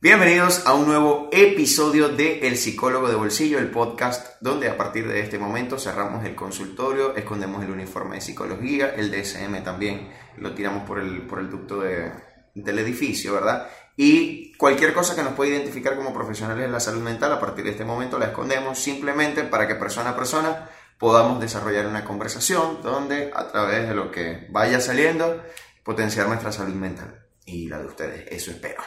Bienvenidos a un nuevo episodio de El Psicólogo de Bolsillo, el podcast donde a partir de este momento cerramos el consultorio, escondemos el uniforme de psicología, el DSM también lo tiramos por el, por el ducto de, del edificio, ¿verdad? Y cualquier cosa que nos pueda identificar como profesionales de la salud mental, a partir de este momento la escondemos simplemente para que persona a persona podamos desarrollar una conversación donde a través de lo que vaya saliendo potenciar nuestra salud mental y la de ustedes, eso espero.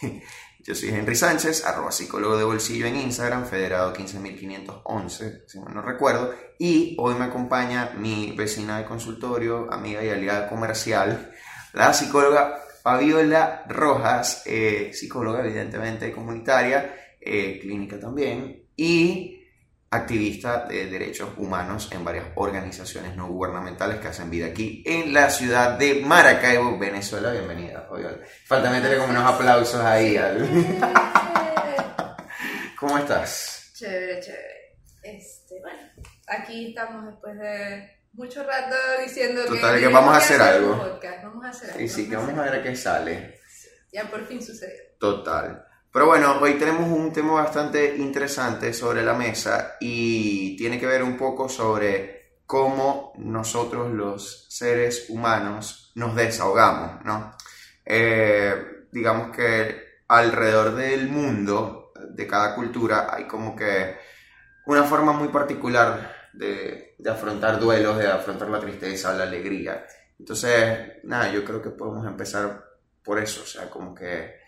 Yo soy Henry Sánchez, arroba psicólogo de bolsillo en Instagram, federado 15511, si no recuerdo, y hoy me acompaña mi vecina de consultorio, amiga y aliada comercial, la psicóloga Fabiola Rojas, eh, psicóloga evidentemente comunitaria, eh, clínica también, y activista de derechos humanos en varias organizaciones no gubernamentales que hacen vida aquí en la ciudad de Maracaibo, Venezuela. Bienvenida, Fabiola. Falta meterle como unos aplausos ahí. Al... ¿Cómo estás? Chévere, chévere. Este, bueno, aquí estamos después de mucho rato diciendo Total, que, vamos a hacer algo. Vamos a hacer algo. Sí, sí, que vamos a ver a qué sale. Ya por fin sucedió. Total. Pero bueno, hoy tenemos un tema bastante interesante sobre la mesa y tiene que ver un poco sobre cómo nosotros los seres humanos nos desahogamos, ¿no? Eh, digamos que alrededor del mundo, de cada cultura, hay como que una forma muy particular de, de afrontar duelos, de afrontar la tristeza, la alegría. Entonces, nada, yo creo que podemos empezar por eso, o sea, como que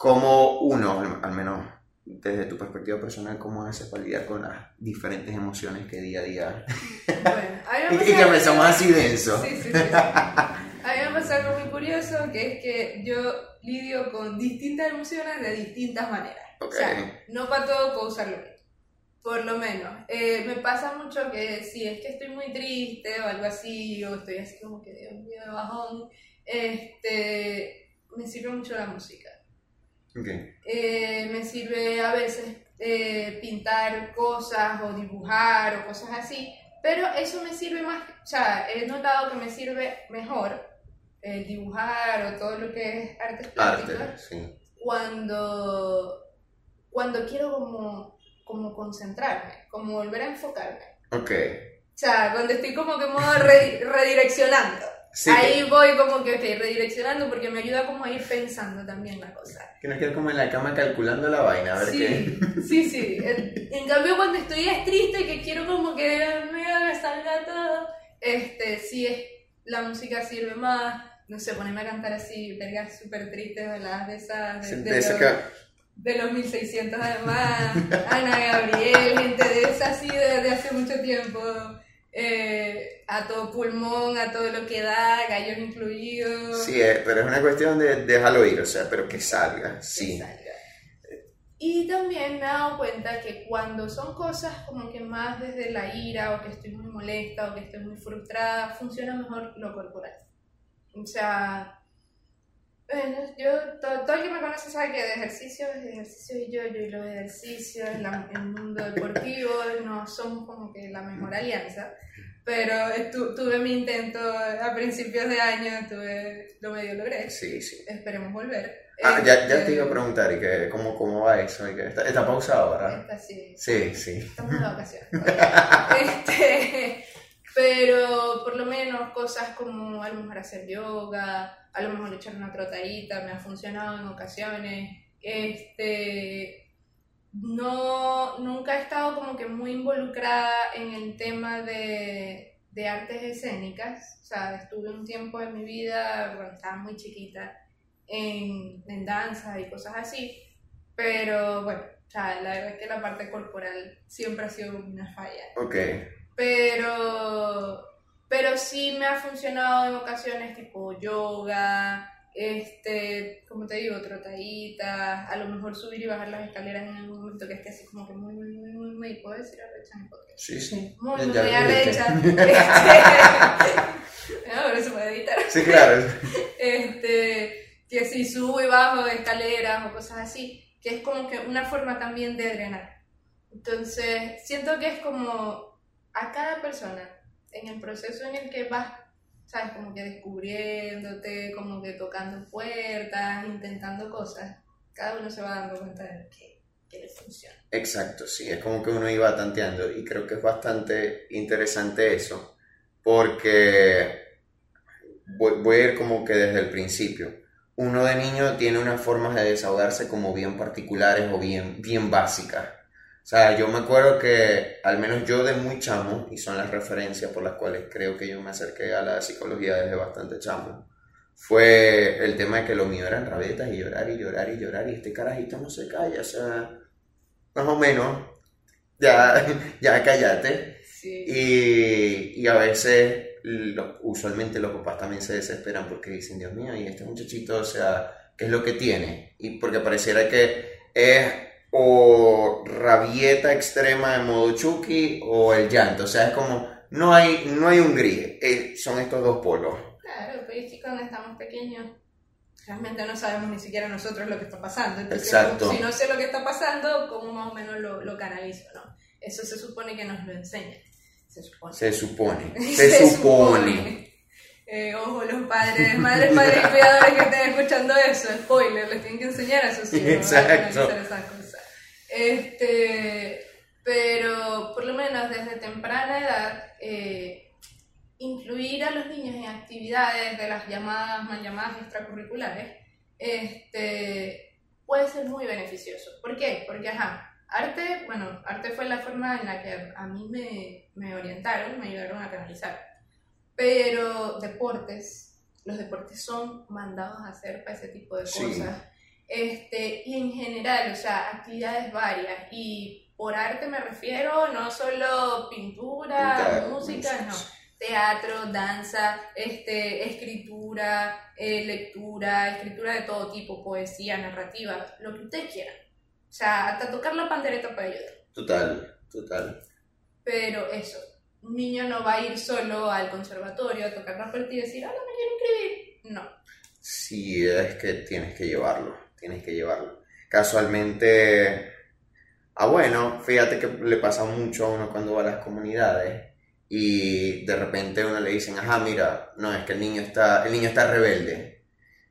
cómo uno, al menos desde tu perspectiva personal, cómo haces para lidiar con las diferentes emociones que día a día. Bueno, y que empezamos así denso. Sí, sí, sí. A mí me pasa algo muy curioso, que es que yo lidio con distintas emociones de distintas maneras. O sea, no para todo puedo usarlo Por lo menos. Eh, me pasa mucho que si es que estoy muy triste o algo así, o estoy así como que Dios mío de bajón, este, me sirve mucho la música. Eh, me sirve a veces eh, pintar cosas o dibujar o cosas así, pero eso me sirve más, o sea, he notado que me sirve mejor el dibujar o todo lo que es artes plásticas cuando, cuando quiero como, como concentrarme, como volver a enfocarme. Ok. O sea, cuando estoy como que modo redireccionando. Ahí voy como que okay, redireccionando porque me ayuda como a ir pensando también la cosa. Que no quedo como en la cama calculando la vaina, a ver sí, qué. Sí, sí. En cambio, cuando estoy triste, que quiero como que me salga todo, este, sí, es, la música sirve más. No sé, ponerme a cantar así, vergas súper tristes. De esas. De, de, los, de, los, 1600 además. Ana Gabriel, gente de esas así de, de hace mucho tiempo. Eh, a todo pulmón, a todo lo que da, gallos incluidos. Sí, eh, pero es una cuestión de dejarlo ir, o sea, pero que salga, sí. Y también me he dado cuenta que cuando son cosas como que más desde la ira o que estoy muy molesta o que estoy muy frustrada, funciona mejor lo corporal. O sea, bueno, yo, todo, el que me conoce sabe que de ejercicio es ejercicio y yo, yo y los ejercicios, el mundo deportivo no son como que la mejor alianza, pero tuve mi intento a principios de año, tuve, lo medio logré. Sí, sí. Esperemos volver. Ah, ya, ya te iba a preguntar, ¿y que, cómo, cómo va eso? ¿Y que está, está pausado, ¿verdad? Está, sí. Sí, sí. Estamos de vacaciones. este, pero por lo menos cosas como a lo mejor hacer yoga, a lo mejor echar una trotadita, me ha funcionado en ocasiones. Este, no, nunca he estado como que muy involucrada en el tema de, de artes escénicas. O sea, estuve un tiempo en mi vida, cuando estaba muy chiquita, en, en danza y cosas así. Pero bueno, o sea, la verdad es que la parte corporal siempre ha sido una falla. Ok. Pero pero sí me ha funcionado en ocasiones tipo yoga, este, como te digo, trotaditas, a lo mejor subir y bajar las escaleras en algún momento que esté así como que muy, muy, muy, muy, muy, ¿puedo decir arrecha en el podcast? Sí, sí. Muy, muy, arrecha. este, no, pero se puede editar. Sí, claro. este, que si subo y bajo de escaleras o cosas así, que es como que una forma también de drenar. Entonces, siento que es como a cada persona en el proceso en el que vas, ¿sabes? Como que descubriéndote, como que tocando puertas, intentando cosas, cada uno se va dando cuenta de que, que le funciona. Exacto, sí, es como que uno iba tanteando y creo que es bastante interesante eso, porque voy, voy a ir como que desde el principio. Uno de niño tiene unas formas de desahogarse como bien particulares o bien, bien básicas. O sea, yo me acuerdo que al menos yo de muy chamo, y son las referencias por las cuales creo que yo me acerqué a la psicología desde bastante chamo, fue el tema de que lo mío eran rabietas y llorar y llorar y llorar y este carajito no se calla, o sea, más o menos, ya, ya cállate. Sí. Y, y a veces, lo- usualmente los papás también se desesperan porque dicen, Dios mío, y este muchachito, o sea, ¿qué es lo que tiene? Y porque pareciera que es o rabieta extrema de modo Chucky o el llanto, o sea, es como, no hay, no hay un gris, eh, son estos dos polos. Claro, pero es que cuando estamos pequeños realmente no sabemos ni siquiera nosotros lo que está pasando. Entonces, Exacto. si no sé lo que está pasando, ¿cómo más o menos lo, lo canalizo? ¿no? Eso se supone que nos lo enseñan. Se supone. Se supone, se, supone. Eh, ojo, los padres, madres, padres y cuidadores que estén escuchando eso, spoiler, les tienen que enseñar a sus hijos Exacto. Cosas. Este, pero por lo menos desde temprana edad, eh, incluir a los niños en actividades de las llamadas, mal llamadas extracurriculares, este, puede ser muy beneficioso. ¿Por qué? Porque, ajá, arte, bueno, arte fue la forma en la que a mí me, me orientaron, me ayudaron a canalizar. Pero deportes, los deportes son mandados a hacer para ese tipo de Sí. Este, y en general, o sea, actividades varias. Y por arte me refiero no solo pintura, música, no teatro, danza, este, escritura, eh, lectura, escritura de todo tipo, poesía, narrativa, lo que usted quiera. O sea, hasta tocar la pandereta para ayudar. Total, total. Pero eso, un niño no va a ir solo al conservatorio a tocar la puerta y decir, hola, me quiero inscribir. No. Sí, es que tienes que llevarlo, tienes que llevarlo. Casualmente, ah bueno, fíjate que le pasa mucho a uno cuando va a las comunidades y de repente a uno le dicen, ajá, mira, no, es que el niño está, el niño está rebelde.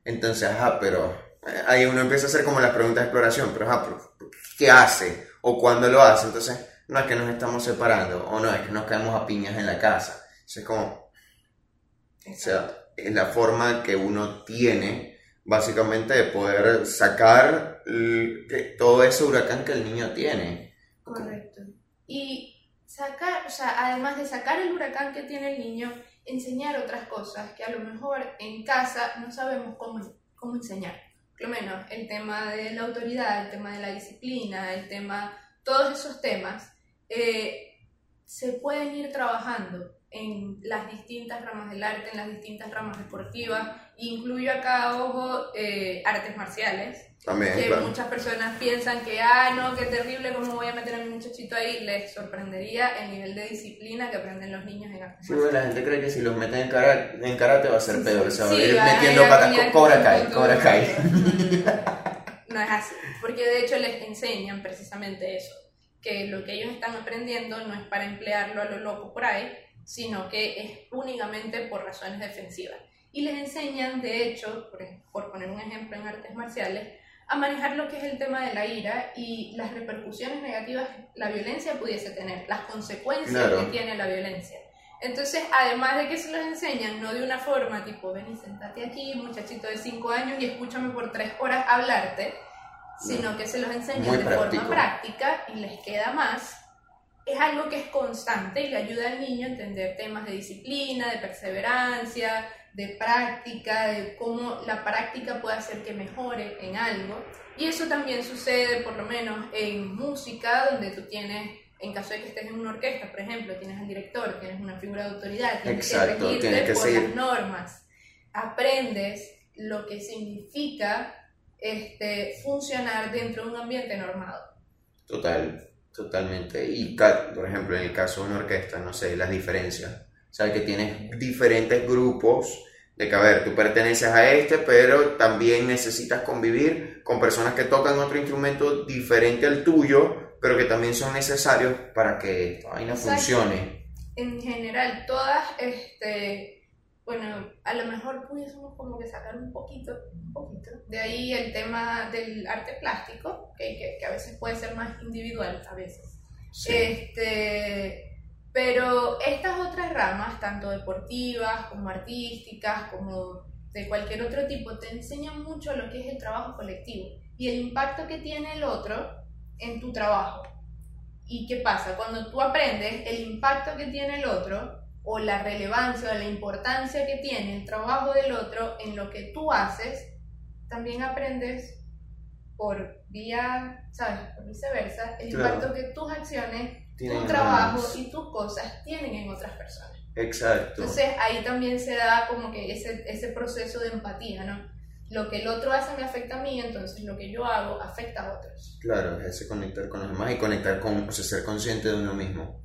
Entonces, ajá, pero eh, ahí uno empieza a hacer como las preguntas de exploración, pero ajá, pero, ¿qué hace? ¿O cuándo lo hace? Entonces, no es que nos estamos separando, o no, es que nos caemos a piñas en la casa. Eso es como, o sea, es la forma que uno tiene básicamente de poder sacar todo ese huracán que el niño tiene. Correcto. Y sacar, o sea, además de sacar el huracán que tiene el niño, enseñar otras cosas que a lo mejor en casa no sabemos cómo, cómo enseñar. Por lo menos el tema de la autoridad, el tema de la disciplina, el tema, todos esos temas eh, se pueden ir trabajando en las distintas ramas del arte, en las distintas ramas deportivas. Incluyo acá, ojo, eh, artes marciales, También, que claro. muchas personas piensan que, ah, no, qué terrible, ¿cómo voy a meter a mi muchachito ahí? Les sorprendería el nivel de disciplina que aprenden los niños en artes Sí, la gente cree que si los meten en, kara- en karate va a ser peor, se va a Sí, ir metiendo patas. Cobra todo. Cobra Kai. No es así, porque de hecho les enseñan precisamente eso, que lo que ellos están aprendiendo no es para emplearlo a lo loco por ahí, sino que es únicamente por razones defensivas. Y les enseñan, de hecho, por, por poner un ejemplo en artes marciales, a manejar lo que es el tema de la ira y las repercusiones negativas que la violencia pudiese tener, las consecuencias Claro. que tiene la violencia. Entonces, además de que se los enseñan, no de una forma tipo, ven y sentate aquí, muchachito de 5 años, y escúchame por 3 horas hablarte, sino que se los enseñan Muy de práctico. forma práctica y les queda más. Es algo que es constante y le ayuda al niño a entender temas de disciplina, de perseverancia, de práctica, de cómo la práctica puede hacer que mejore en algo. Y eso también sucede, por lo menos, en música, donde tú tienes, en caso de que estés en una orquesta, por ejemplo, tienes al director, tienes una figura de autoridad, tienes Exacto, que regirte que por seguir. las normas. Aprendes lo que significa este, funcionar dentro de un ambiente normado. Total, totalmente. Y por ejemplo, en el caso de una orquesta, no sé, las diferencias. Sabes que tienes diferentes grupos de que, a ver, tú perteneces a este, pero también necesitas convivir con personas que tocan otro instrumento diferente al tuyo, pero que también son necesarios para que esta vaina Exacto. funcione. En general, todas, este, bueno, a lo mejor pudiésemos como que sacar un poquito, un poquito. De ahí el tema del arte plástico, que, que, a veces puede ser más individual, a veces. Este, pero estas otras ramas, tanto deportivas como artísticas, como de cualquier otro tipo, te enseñan mucho lo que es el trabajo colectivo y el impacto que tiene el otro en tu trabajo. ¿Y qué pasa? Cuando tú aprendes el impacto que tiene el otro, o la relevancia o la importancia que tiene el trabajo del otro en lo que tú haces, también aprendes por vía, ¿sabes? Por viceversa, el impacto que tus acciones, tu trabajo y tus cosas tienen en otras personas. Exacto. Entonces ahí también se da como que ese, ese proceso de empatía, ¿no? Lo que el otro hace me afecta a mí, entonces lo que yo hago afecta a otros. Claro, es ese conectar con los demás y conectar con, o sea, ser consciente de uno mismo.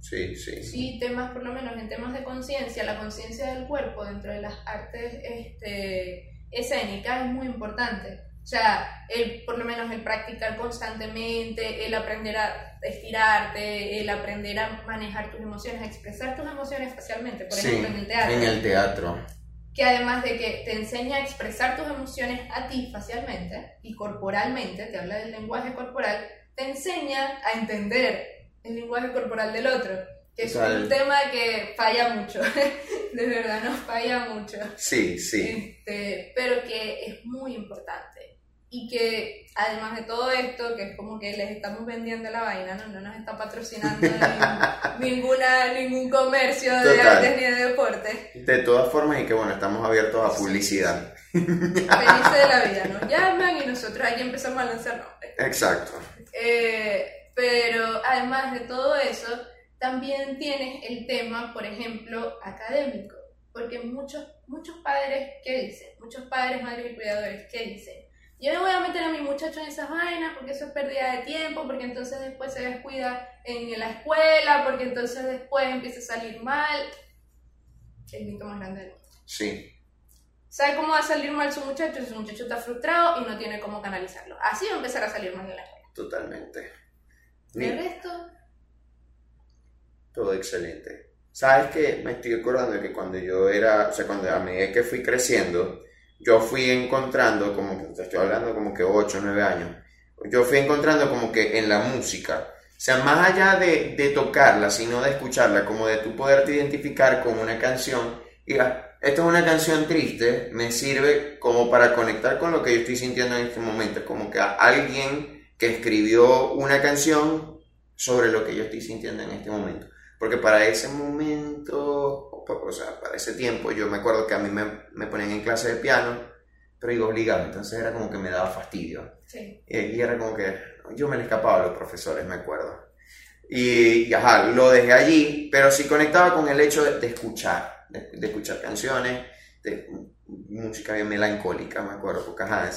Sí, sí. Sí, temas, por lo menos en temas de conciencia, la conciencia del cuerpo dentro de las artes este, escénicas es muy importante. O sea, el, por lo menos el practicar constantemente, el aprender a estirarte, el aprender a manejar tus emociones, a expresar tus emociones facialmente, por ejemplo, en el teatro. En el teatro. Que además de que te enseña a expresar tus emociones a ti facialmente y corporalmente, te habla del lenguaje corporal, te enseña a entender el lenguaje corporal del otro, que es un tema que falla mucho, de verdad nos falla mucho. Sí, sí. Este, pero que es muy importante. Y que además de todo esto, que es como que les estamos vendiendo la vaina, no, no nos está patrocinando ninguna, ningún comercio de artes ni de deportes. De todas formas, y que bueno, estamos abiertos a publicidad. Felices de la vida, nos llaman y nosotros aquí empezamos a lanzar nombres. Exacto. Eh, pero además de todo eso, también tienes el tema, por ejemplo, académico, porque muchos, muchos padres, ¿qué dicen? Muchos padres, madres y cuidadores, ¿qué dicen? Yo no voy a meter a mi muchacho en esas vainas porque eso es pérdida de tiempo, porque entonces después se descuida en la escuela, porque entonces después empieza a salir mal. El mito más grande del mundo. Sí. ¿Sabe cómo va a salir mal su muchacho? Su muchacho está frustrado y no tiene cómo canalizarlo. Así va a empezar a salir mal en la escuela. Totalmente. ¿El resto? Todo excelente. ¿Sabes qué? Me estoy acordando de que cuando yo era, o sea, cuando a medida que fui creciendo, yo fui encontrando, como te estoy hablando como que 8 o 9 años, yo fui encontrando como que en la música, o sea, más allá de, de tocarla, sino de escucharla, como de tú poderte identificar con una canción, y esta es una canción triste, me sirve como para conectar con lo que yo estoy sintiendo en este momento, como que a alguien que escribió una canción sobre lo que yo estoy sintiendo en este momento. Porque para ese momento, o sea, para ese tiempo, yo me acuerdo que a mí me, me ponían en clase de piano, pero iba obligado, entonces era como que me daba fastidio. Sí. Y era como que yo me le escapaba a los profesores, me acuerdo. Y, ajá, lo dejé allí, pero sí conectaba con el hecho de, escuchar, de, escuchar canciones, de música bien melancólica, me acuerdo, porque ajá,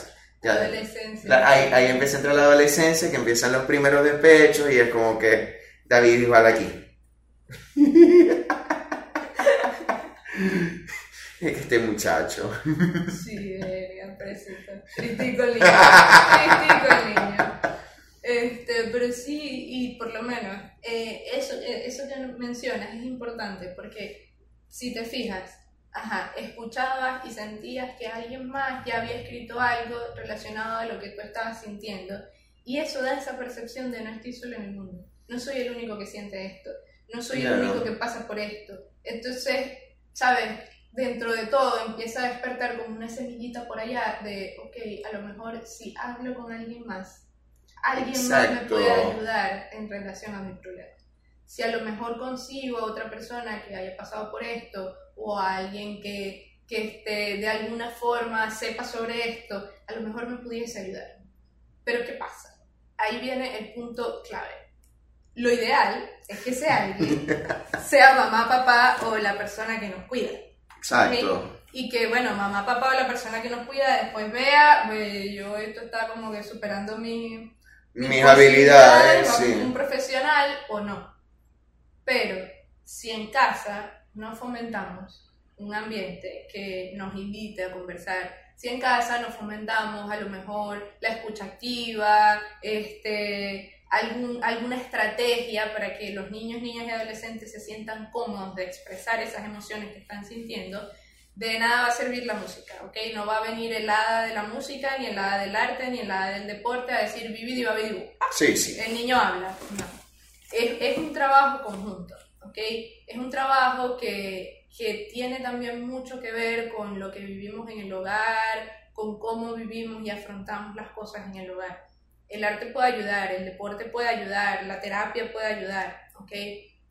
adolescencia. ahí, ahí empieza a entrar la adolescencia, que empiezan los primeros despechos y es como que David igual aquí. este muchacho. sí. Critico el niño. Critico el niño. Este, pero sí, y por lo menos, eh, eso, eh, eso que mencionas es importante porque si te fijas, ajá, escuchabas y sentías que alguien más ya había escrito algo relacionado a lo que tú estabas sintiendo. Y eso da esa percepción de no estoy solo en el mundo. No soy el único que siente esto. No soy el único que pasa por esto. Entonces, ¿sabes? Dentro de todo empieza a despertar como una semillita por allá de, ok, a lo mejor si hablo con alguien más, alguien más me puede ayudar en relación a mi problema. Si a lo mejor consigo a otra persona que haya pasado por esto o a alguien que, que este, de alguna forma sepa sobre esto, a lo mejor me pudiese ayudar. Pero ¿qué pasa? Ahí viene el punto clave. Lo ideal es que sea alguien, sea mamá, papá o la persona que nos cuida. Exacto. Y que, bueno, mamá, papá o la persona que nos cuida después vea, yo esto está como que superando mi, mis, habilidades, sí. un profesional o no. Pero si en casa no fomentamos un ambiente que nos invite a conversar. Si en casa no fomentamos a lo mejor la escucha activa, este, algún, alguna estrategia para que los niños, niñas y adolescentes se sientan cómodos de expresar esas emociones que están sintiendo, de nada va a servir la música, ¿ok? No va a venir el hada de la música, ni el hada del arte, ni el hada del deporte a decir vivid y Sí, sí. El niño habla. No. Es, es un trabajo conjunto, ¿ok? Es un trabajo que, que tiene también mucho que ver con lo que vivimos en el hogar, con cómo vivimos y afrontamos las cosas en el hogar. El arte puede ayudar, el deporte puede ayudar, la terapia puede ayudar, ¿ok?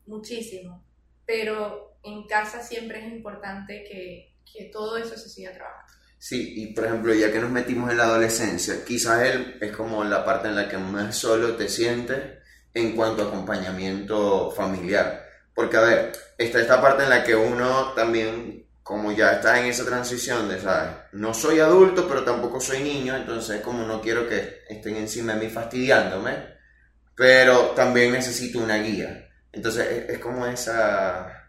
Muchísimo. Pero en casa siempre es importante que, que todo eso se siga trabajando. Sí, y por ejemplo, ya que nos metimos en la adolescencia, quizás él es como la parte en la que más solo te sientes en cuanto a acompañamiento familiar. Porque, a ver, está esta parte en la que uno también, como ya está en esa transición de, ¿sabes? No soy adulto, pero tampoco soy niño, entonces como no quiero que estén encima de mí fastidiándome, pero también necesito una guía. Entonces es, es como esa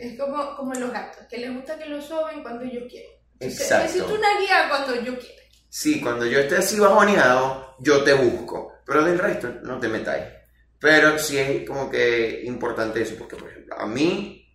es como, como los gatos, que les gusta que lo soben cuando yo quiero. Exacto. Necesito una guía cuando yo quiero. Sí, cuando yo esté así bajoneado, yo te busco. Pero del resto, no te metáis. Pero sí es como que importante eso, porque por ejemplo, a mí,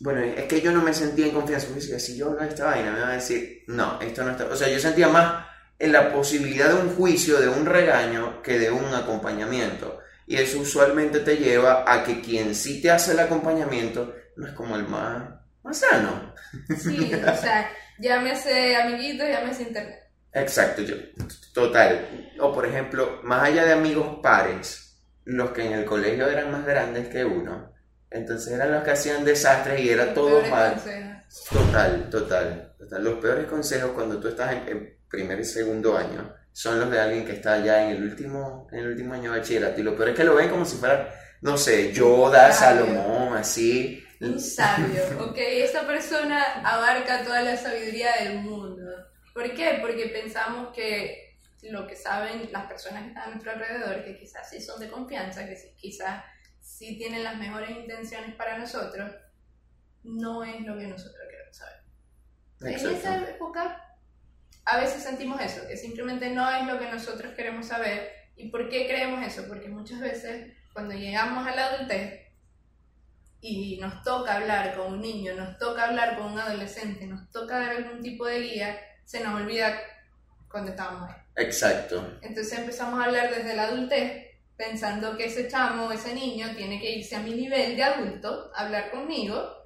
bueno, es que yo no me sentía en confianza. Me decía, si yo hablo de esta vaina, me va a decir, no, esto no está. O sea, yo sentía más en la posibilidad de un juicio, de un regaño, que de un acompañamiento. Y eso usualmente te lleva a que quien sí te hace el acompañamiento no es como el más, más sano. Sí, o sea, llámese amiguito, llámese internet. Exacto, yo, total. O por ejemplo, más allá de amigos pares, los que en el colegio eran más grandes que uno, entonces eran los que hacían desastres y era todo mal. Total, total, total. Los peores consejos cuando tú estás en, en, primer y segundo año son los de alguien que está ya en el último, en el último año de bachillerato. Y lo peor es que lo ven como si fuera, no sé, Yoda, Salomón, así un sabio, ¿ok? Esta persona abarca toda la sabiduría del mundo. ¿Por qué? Porque pensamos que lo que saben las personas que están a nuestro alrededor, que quizás sí son de confianza, que quizás sí tienen las mejores intenciones para nosotros, no es lo que nosotros queremos saber. En esa época a veces sentimos eso, que simplemente no es lo que nosotros queremos saber. ¿Y por qué creemos eso? Porque muchas veces cuando llegamos a la adultez y nos toca hablar con un niño, nos toca hablar con un adolescente, nos toca dar algún tipo de guía, se nos olvida cuando estábamos ahí. Exacto. Entonces empezamos a hablar desde la adultez, pensando que ese chamo, ese niño, tiene que irse a mi nivel de adulto, a hablar conmigo,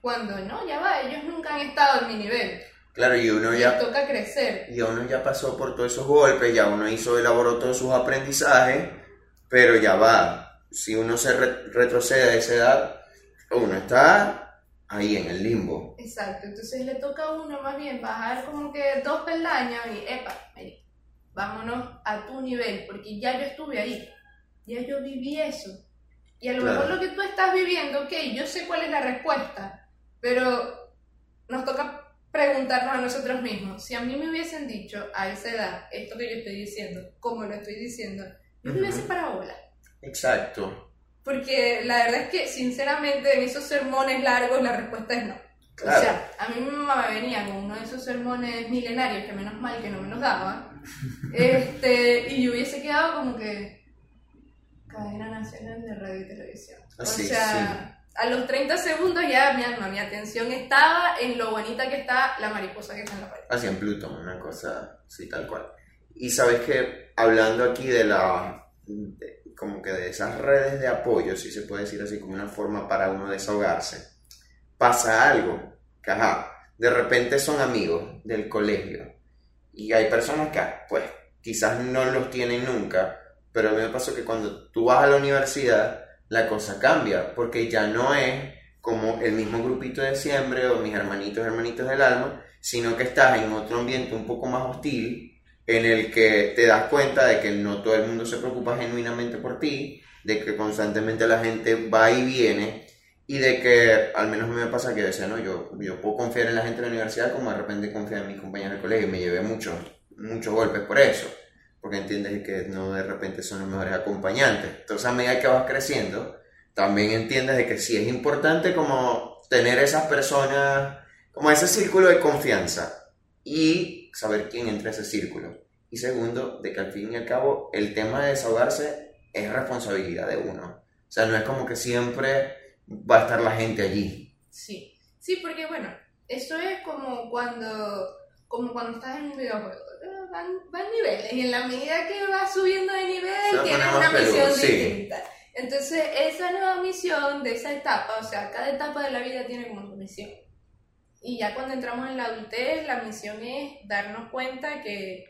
cuando no, ya va, ellos nunca han estado en mi nivel. Claro, y uno ya... toca crecer. Y uno ya pasó por todos esos golpes, ya uno hizo, elaboró todos sus aprendizajes, pero ya va, si uno se retrocede a esa edad, uno está ahí en el limbo. Exacto, entonces le toca a uno más bien bajar como que dos peldaños y, epa, vámonos a tu nivel, porque ya yo estuve ahí, ya yo viví eso. Y a lo mejor lo que tú estás viviendo, ok, yo sé cuál es la respuesta, pero nos toca preguntarnos a nosotros mismos, si a mí me hubiesen dicho a esa edad esto que yo estoy diciendo, como lo estoy diciendo, yo me hubiese parado bola. Exacto. Porque la verdad es que, sinceramente, en esos sermones largos la respuesta es no. O sea, a mí mi mamá me venía con uno de esos sermones milenarios que menos mal que no me los daba. Este, y yo hubiese quedado como que. Cadena Nacional de Radio y Televisión. o sea, a los 30 segundos ya mi alma, mi atención estaba en lo bonita que está la mariposa que está en la pared. Así en Plutón, una cosa así tal cual. Y sabes que, hablando aquí de la como que de esas redes de apoyo, si se puede decir así, como una forma para uno desahogarse, pasa algo, que ajá, de repente son amigos del colegio y hay personas que, pues, quizás no los tienen nunca, pero a mí me pasó que cuando tú vas a la universidad, la cosa cambia, porque ya no es como el mismo grupito de siempre o mis hermanitos, hermanitos del alma, sino que estás en otro ambiente un poco más hostil en el que te das cuenta de que no todo el mundo se preocupa genuinamente por ti, de que constantemente la gente va y viene y de que al menos me pasa que decía, no, yo, yo puedo confiar en la gente de la universidad como de repente confiar en mis compañeros de colegio y me llevé muchos, muchos golpes por eso, porque entiendes que no de repente son los mejores acompañantes. Entonces a medida que vas creciendo, también entiendes de que sí es importante como tener esas personas, como ese círculo de confianza y saber quién entra a ese círculo. Y segundo, de que al fin y al cabo el tema de desahogarse es responsabilidad de uno. O sea, no es como que siempre va a estar la gente allí. Sí, sí, porque bueno, eso es como cuando, como cuando estás en un videojuego. Van, van niveles y en la medida que vas subiendo de nivel tienes una misión distinta. Entonces, esa nueva misión de esa etapa, o sea, cada etapa de la vida tiene como su misión. Y ya cuando entramos en la adultez, la misión es darnos cuenta que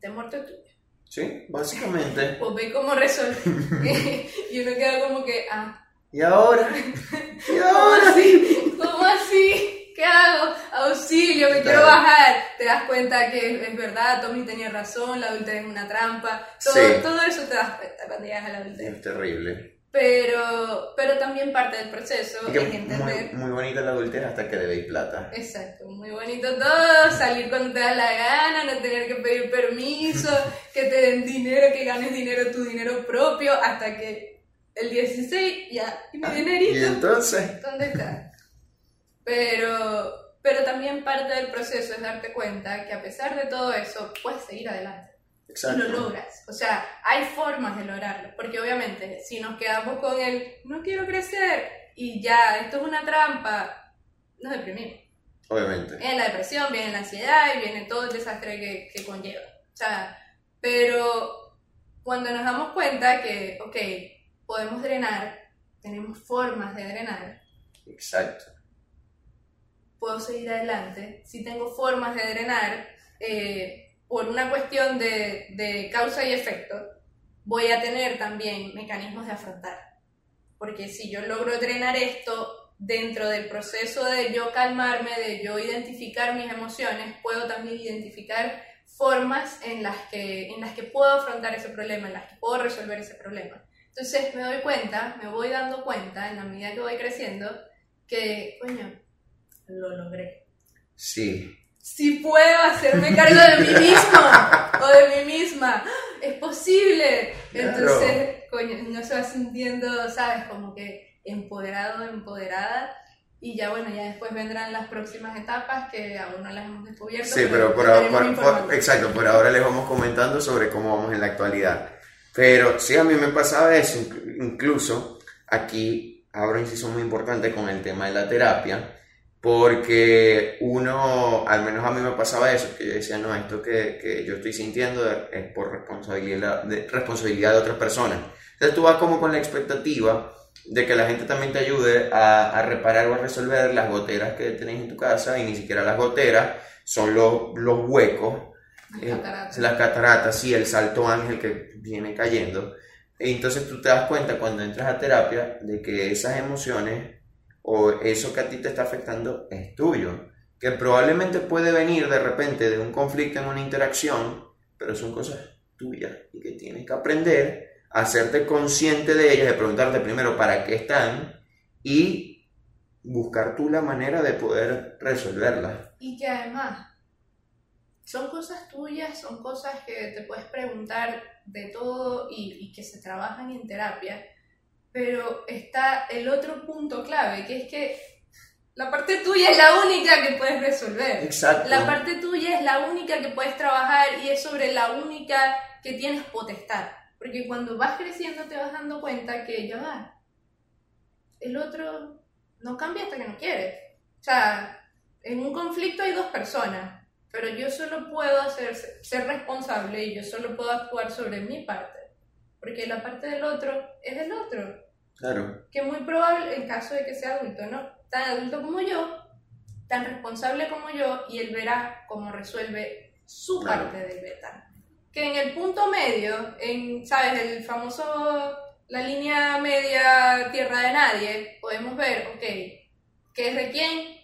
te muerto tuyo. Sí, básicamente. Pues ve cómo resolver. y uno queda como que, ah. ¿Y ahora? ¿Y ahora? ¿Cómo así? ¿Cómo así? ¿Qué hago? Auxilio, me quiero bajar. Te das cuenta que es verdad, Tommy tenía razón, la adultez es una trampa. Todo, todo eso te das cuenta cuando llegas a la adultez. Es terrible. Pero, pero también parte del proceso es entender. Muy, muy bonita la adultez hasta que debéis plata. Exacto, muy bonito todo, salir cuando te da la gana, no tener que pedir permiso, que te den dinero, que ganes dinero, tu dinero propio, hasta que el 16 ya, y mi ah, dinerito. ¿Y entonces? ¿Dónde está? Pero, pero también parte del proceso es darte cuenta que a pesar de todo eso, puedes seguir adelante y lo logras. O sea, hay formas de lograrlo, porque obviamente si nos quedamos con el no quiero crecer y ya, esto es una trampa, nos deprimimos. Obviamente. Viene la depresión, viene la ansiedad y viene todo el desastre que, que conlleva. O sea, pero cuando nos damos cuenta que, ok, podemos drenar, tenemos formas de drenar. Exacto. Puedo seguir adelante. Si tengo formas de drenar, eh, por una cuestión de, de causa y efecto, voy a tener también mecanismos de afrontar. Porque si yo logro drenar esto dentro del proceso de yo calmarme, de yo identificar mis emociones, puedo también identificar formas en las que, en las que puedo afrontar ese problema, en las que puedo resolver ese problema. Entonces me doy cuenta, me voy dando cuenta en la medida que voy creciendo que, coño, lo logré. Sí, si puedo hacerme cargo de mí mismo o de mí misma, es posible. Entonces, coño, no se va sintiendo, ¿sabes? Como que empoderado, empoderada. Y ya bueno, ya después vendrán las próximas etapas que aún no las hemos descubierto. Sí, pero, por, ahora, exacto, por ahora les vamos comentando sobre cómo vamos en la actualidad. Pero sí, a mí me pasaba eso, incluso aquí abro inciso muy importante con el tema de la terapia porque uno, al menos a mí me pasaba eso, que yo decía, no, esto que, que yo estoy sintiendo es por responsabilidad de, responsabilidad de otras personas. Entonces tú vas como con la expectativa de que la gente también te ayude a, reparar o a resolver las goteras que tenéis en tu casa y ni siquiera las goteras son los, los huecos, las, eh, cataratas. las cataratas, sí, el salto ángel que viene cayendo. Y entonces tú te das cuenta cuando entras a terapia de que esas emociones o eso que a ti te está afectando es tuyo, que probablemente puede venir de repente de un conflicto en una interacción, pero son cosas tuyas y que tienes que aprender a hacerte consciente de ellas, de preguntarte primero para qué están y buscar tú la manera de poder resolverlas. Y que además son cosas tuyas, son cosas que te puedes preguntar de todo y, y que se trabajan en terapia pero está el otro punto clave, que es que la parte tuya es la única que puedes resolver. Exacto. La parte tuya es la única que puedes trabajar y es sobre la única que tienes potestad. Porque cuando vas creciendo te vas dando cuenta que ya va. El otro no cambia hasta que no quiere. O sea, en un conflicto hay dos personas, pero yo solo puedo hacer, ser responsable y yo solo puedo actuar sobre mi parte. Porque la parte del otro es del otro. Claro. Que muy probable, en caso de que sea adulto, ¿no? Tan adulto como yo, tan responsable como yo, y él verá cómo resuelve su parte del beta. Que en el punto medio, en, ¿sabes? El famoso, la línea media tierra de nadie, podemos ver, ok, ¿qué es de quién?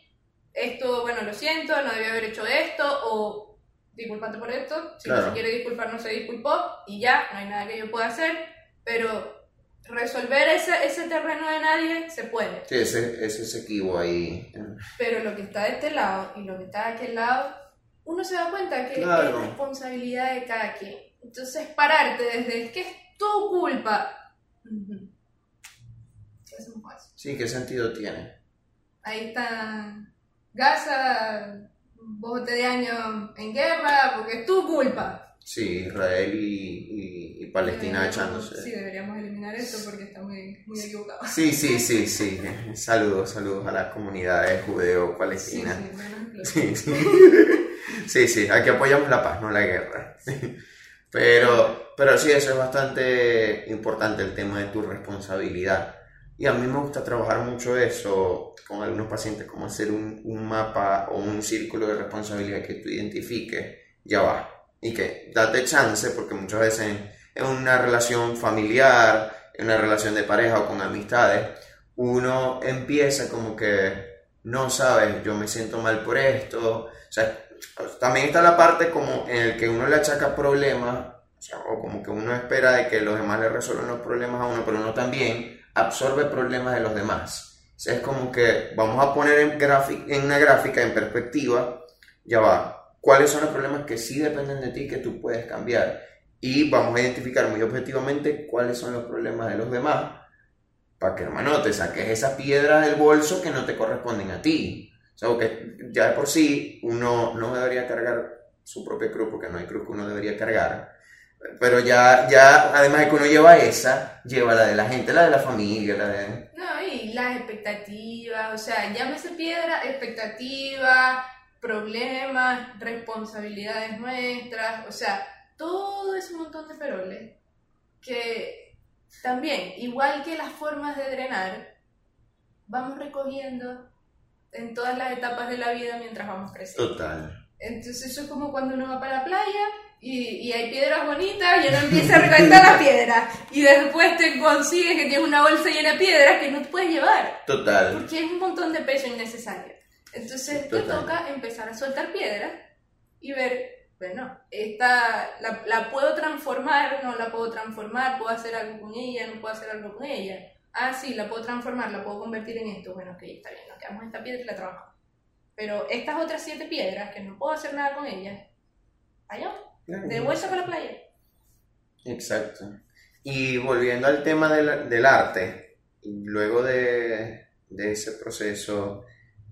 Esto, bueno, lo siento, no debía haber hecho esto, o disculpate por esto, si no se quiere disculpar, no se disculpó, y ya, no hay nada que yo pueda hacer, pero resolver ese, ese terreno de nadie se puede. Sí, ese, ese equivo ahí. Pero lo que está de este lado y lo que está de aquel lado, uno se da cuenta que es responsabilidad de cada quien. Entonces, pararte desde es que es tu culpa. Sí, ¿qué sentido tiene? Ahí está Gaza bote de años en guerra porque es tu culpa. Sí, Israel y, y, Palestina echándose. Sí, deberíamos eliminar eso porque está muy, muy equivocado. Sí, sí, sí, sí. Saludos, saludos a las comunidades judeo-palestinas. Sí, sí, sí, sí, aquí apoyamos la paz, no la guerra. Pero, pero sí, eso es bastante importante, el tema de tu responsabilidad. Y a mí me gusta trabajar mucho eso con algunos pacientes, como hacer un, un mapa o un círculo de responsabilidad que tú identifiques. Ya va, y que date chance, porque muchas veces en una relación familiar, en una relación de pareja o con amistades, uno empieza como que, no sabes, yo me siento mal por esto. O sea, también está la parte como en el que uno le achaca problemas, o, como que uno espera de que los demás le resuelvan los problemas a uno, pero uno también absorbe problemas de los demás. O sea, es como que vamos a poner en, en una gráfica, en perspectiva, ya va, cuáles son los problemas que sí dependen de ti que tú puedes cambiar. Y vamos a identificar muy objetivamente cuáles son los problemas de los demás para que, hermano, te saques esa piedra del bolso que no te corresponden a ti. O sea, que ya de por sí uno no debería cargar su propia cruz porque no hay cruz que uno debería cargar. Pero ya, ya, además de que uno lleva esa, lleva la de la gente, la de la familia, la de... No, y las expectativas, o sea, llámese piedra, expectativa, problemas, responsabilidades nuestras, o sea, todo ese montón de peroles que también, igual que las formas de drenar, vamos recogiendo en todas las etapas de la vida mientras vamos creciendo. Total. Entonces eso es como cuando uno va para la playa y, y hay piedras bonitas y uno empieza a recolectar las piedras y después te consigues que tienes una bolsa llena de piedras que no te puedes llevar. Total. Porque es un montón de peso innecesario. Entonces te toca empezar a soltar piedras y ver, bueno, esta la, la, puedo transformar, no la puedo transformar, puedo hacer algo con ella, no puedo hacer algo con ella. Ah, sí, la puedo transformar, la puedo convertir en esto. Bueno, ok, está bien, nos quedamos esta piedra y la trabajamos. Pero estas otras siete piedras, que no puedo hacer nada con ellas, allá, de vuelta para la playa. Exacto. Y volviendo al tema del, del arte, luego de, de ese proceso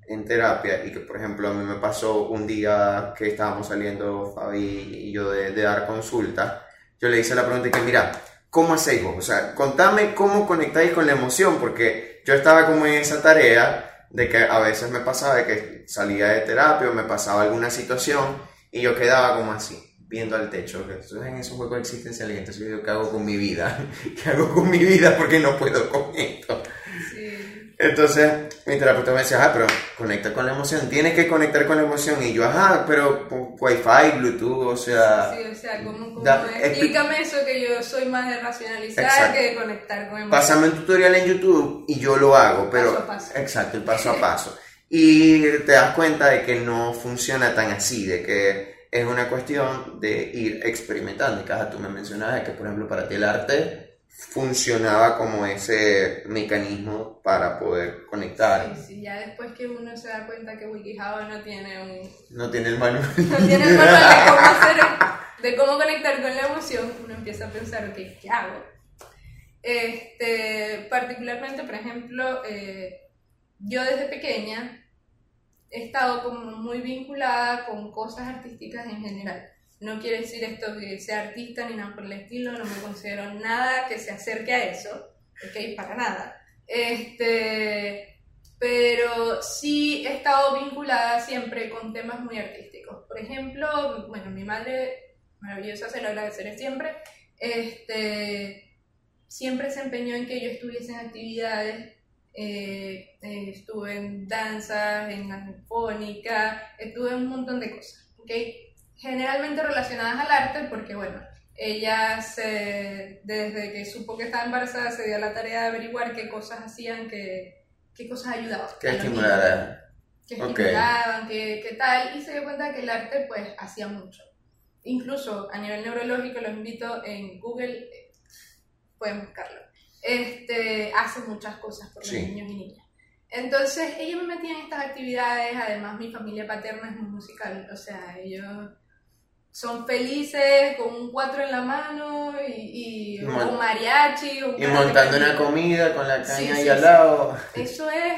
en terapia y que, por ejemplo, a mí me pasó un día que estábamos saliendo Fabi y yo de, dar consulta, yo le hice la pregunta y que, mira, ¿cómo hacéis vos? O sea, contame cómo conectáis con la emoción, porque yo estaba como en esa tarea de que a veces me pasaba de que salía de terapia o me pasaba alguna situación y yo quedaba como así viendo al techo. Entonces en esos juegos existenciales, entonces yo digo, ¿qué hago con mi vida? ¿Qué hago con mi vida? Porque no puedo con esto. Entonces, mi terapeuta me decía, ah, pero conecta con la emoción, tienes que conectar con la emoción. Y yo, ajá, pero Wi-Fi, Bluetooth, o sea. Sí, o sea, ¿cómo, explícame eso que yo soy más de racionalizar que de conectar con emoción. Pásame un tutorial en YouTube y yo lo hago, pero. Paso a paso. Exacto, el paso a paso. y te das cuenta de que no funciona tan así, de que es una cuestión de ir experimentando. Y cada tú me mencionabas que, por ejemplo, para ti el arte funcionaba como ese mecanismo para poder conectar. Sí, sí, ya después que uno se da cuenta que WikiHow no tiene un... No tiene el manual. No tiene el manual de cómo, hacer, de cómo conectar con la emoción, uno empieza a pensar, ok, ¿qué hago? Este, particularmente, por ejemplo, eh, yo desde pequeña he estado como muy vinculada con cosas artísticas en general. No quiere decir esto que sea artista ni nada por el estilo, no me considero nada que se acerque a eso, ok, para nada. Este, pero sí he estado vinculada siempre con temas muy artísticos. Por ejemplo, bueno, mi madre, maravillosa, se lo agradeceré siempre, este, siempre se empeñó en que yo estuviese en actividades eh, eh, estuve en danzas, en anfónica, estuve en un montón de cosas, ¿ok? generalmente relacionadas al arte, porque bueno, ella se, desde que supo que estaba embarazada se dio la tarea de averiguar qué cosas hacían, qué, qué cosas ayudaban. ¿Qué estimulaban? Qué estimulaban, qué, qué tal, y se dio cuenta que el arte pues hacía mucho. Incluso a nivel neurológico, los invito en Google, eh, pueden buscarlo. Este, hace muchas cosas por los niños y niñas. Entonces, ella me metía en estas actividades, además mi familia paterna es muy musical, o sea, ellos son felices con un cuatro en la mano y, y un mariachi. y montando una comida con la caña ahí al lado. Eso es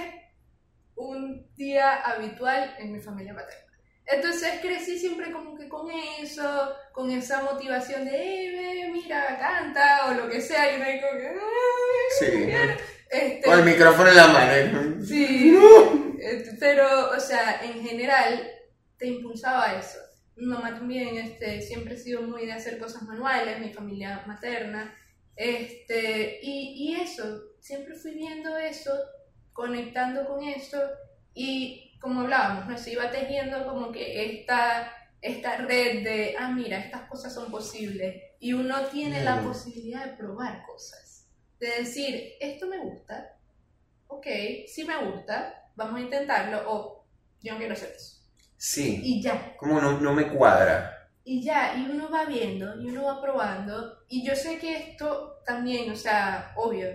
un día habitual en mi familia paterna. Entonces crecí siempre como que con eso, con esa motivación de, eh, mira, canta o lo que sea, y me digo que, Sí. este, Con el micrófono en la mano. Sí, este, pero, o sea, en general te impulsaba eso. Mi mamá también este, siempre ha sido muy de hacer cosas manuales, mi familia materna, este, y, y eso, siempre fui viendo eso, conectando con eso, y como hablábamos, ¿no? se iba tejiendo como que esta, esta red de, ah, mira, estas cosas son posibles, y uno tiene la posibilidad de probar cosas, de decir, esto me gusta, ok, sí me gusta, vamos a intentarlo, o yo no quiero hacer eso. Sí. Y ya, Como no, no me cuadra. y ya, y uno va viendo, y uno va probando, y yo sé que esto también, o sea, obvio,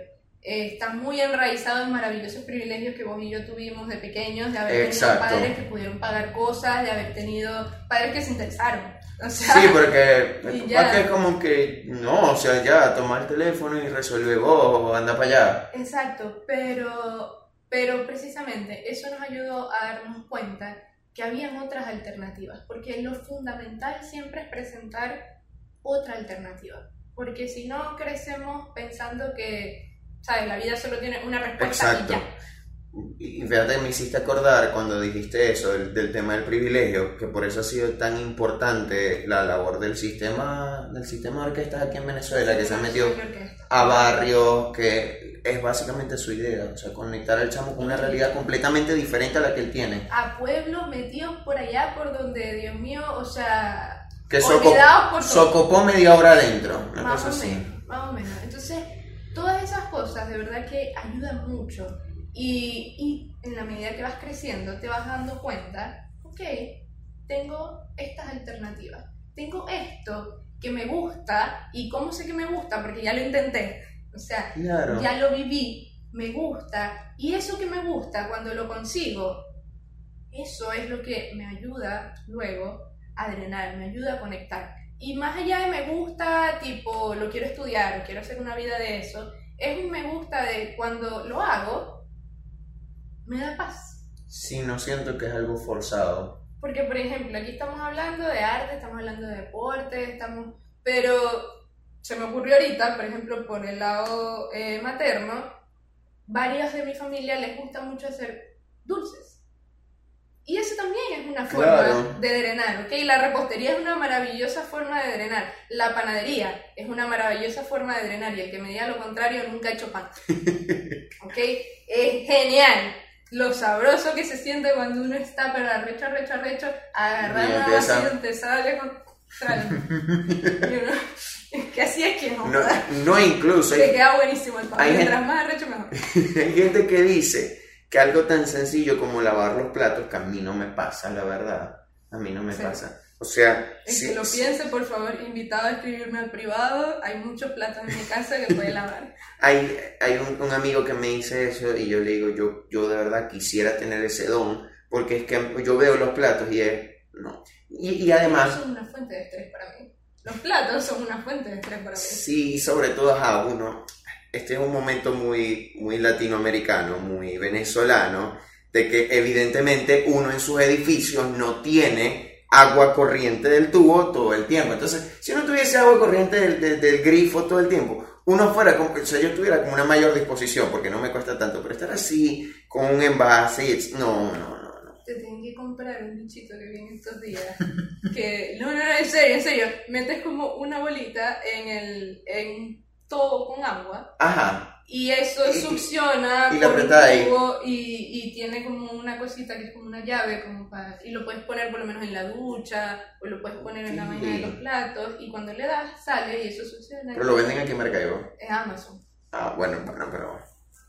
eh, está muy enraizado en maravillosos privilegios que vos y yo tuvimos de pequeños, de haber Exacto. tenido padres que pudieron pagar cosas, de haber tenido padres que se interesaron. O sea, Sí, porque papá es como que, no, o sea, ya, toma el teléfono y resuelve vos, anda para allá. Exacto, pero, pero precisamente eso nos ayudó a darnos cuenta que habían otras alternativas, porque lo fundamental siempre es presentar otra alternativa, porque si no crecemos pensando que, ¿sabes? La vida solo tiene una respuesta Exacto. y ya. Y fíjate, me hiciste acordar cuando dijiste eso, del, del tema del privilegio, que por eso ha sido tan importante la labor del sistema, del sistema de orquestas aquí en Venezuela, que se ha metido a barrios, que es básicamente su idea, o sea, conectar al chamo con una realidad completamente diferente a la que él tiene. A pueblos metidos por allá, por donde, Dios mío, o sea, Que soco- olvidados por socopó media hora adentro, una Más cosa o así. menos, más o menos. Entonces, todas esas cosas de verdad que ayudan mucho. Y, y en la medida que vas creciendo, te vas dando cuenta, ok, tengo estas alternativas. Tengo esto que me gusta. ¿Y cómo sé que me gusta? Porque ya lo intenté. O sea, Claro. ya lo viví, me gusta. Y eso que me gusta, cuando lo consigo, eso es lo que me ayuda luego a drenar, me ayuda a conectar. Y más allá de me gusta, tipo, lo quiero estudiar, quiero hacer una vida de eso, es un me gusta de cuando lo hago, me da paz. Sí, no siento que es algo forzado. Porque, por ejemplo, aquí estamos hablando de arte, estamos hablando de deporte, estamos... Pero se me ocurrió ahorita, por ejemplo, por el lado eh, materno, varios de mi familia les gusta mucho hacer dulces. Y eso también es una forma Claro. de drenar, ¿ok? La repostería es una maravillosa forma de drenar. La panadería es una maravillosa forma de drenar. Y el que me diga lo contrario nunca ha hecho pan. ¿Ok? Es genial. Lo sabroso que se siente cuando uno está, pero arrecho, arrecho, arrecho, agarrar Y una empieza. vacía te sale con... Y uno- es que así es que no. No, no incluso, hay, queda buenísimo el pan. Mientras más arrecho, mejor. hay gente que dice que algo tan sencillo como lavar los platos, que a mí no me pasa, la verdad. A mí no me Sí. pasa. O sea, El sí- que lo piense, por favor, invitado a escribirme al privado. Hay muchos platos en mi casa que puede lavar. Hay, hay un, un amigo que me dice eso y yo le digo, yo, yo de verdad quisiera tener ese don, porque es que yo veo los platos y es, no. Y, y además, Son una fuente de estrés para mí. Los platos son una fuente de estrés para mí. sí, sobre todo a uno, este es un momento muy, muy latinoamericano, muy venezolano, de que evidentemente uno en sus edificios no tiene agua corriente del tubo todo el tiempo. Entonces, si uno tuviese agua corriente del, grifo todo el tiempo, uno fuera o sea, yo tuviera como una mayor disposición, porque no me cuesta tanto, pero estar así, con un envase, y no, no, no, no. Te tienen que comprar un bichito que viene estos días. No, no, no, en serio, en serio. Metes como una bolita en el en todo con agua Ajá, y eso Y- succiona y lo por un tubo y, y tiene como una cosita que es como una llave como para, y lo puedes poner por lo menos en la ducha o lo puedes poner en la vaina de los platos y cuando le das sale y eso succiona. pero lo venden aquí en Maracaibo. Es Amazon. Ah, bueno, bueno, pero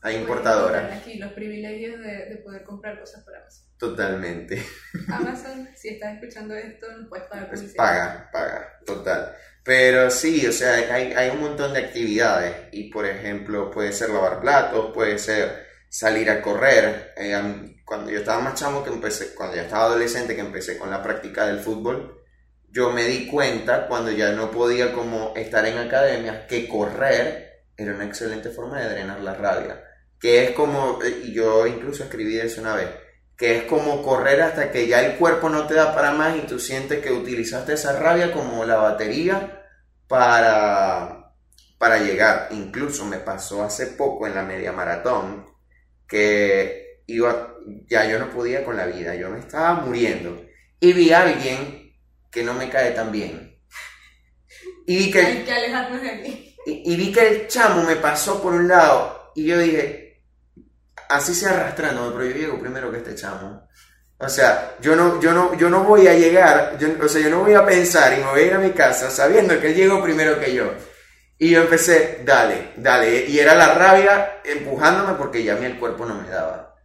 hay Puedes importadora. comprar Aquí los privilegios de, de poder comprar cosas por Amazon. Totalmente. Amazon, si estás escuchando esto, nos puedes pagar publicidad. paga, paga, total. Pero sí, o sea, hay, hay un montón de actividades y por ejemplo puede ser lavar platos, puede ser salir a correr. Eh, cuando yo estaba más chamo que empecé, cuando ya estaba adolescente que empecé con la práctica del fútbol, yo me di cuenta cuando ya no podía como estar en academia que correr era una excelente forma de drenar la rabia. Que es como, eh, y yo incluso escribí de eso una vez, que es como correr hasta que ya el cuerpo no te da para más y tú sientes que utilizaste esa rabia como la batería para, para llegar. Incluso me pasó hace poco en la media maratón que iba, ya yo no podía con la vida, yo me estaba muriendo y vi a alguien que no me cae tan bien. Y vi que, Hay que alejarnos de aquí. Y, y vi que el chamo me pasó por un lado y yo dije, así se arrastrando, pero yo llego primero que este chamo. O sea, yo no, yo no, yo no voy a llegar, o sea, yo no voy a pensar y me voy a ir a mi casa sabiendo que él llegó primero que yo. Y yo empecé, dale, dale. Y era la rabia empujándome porque ya a mí el cuerpo no me daba.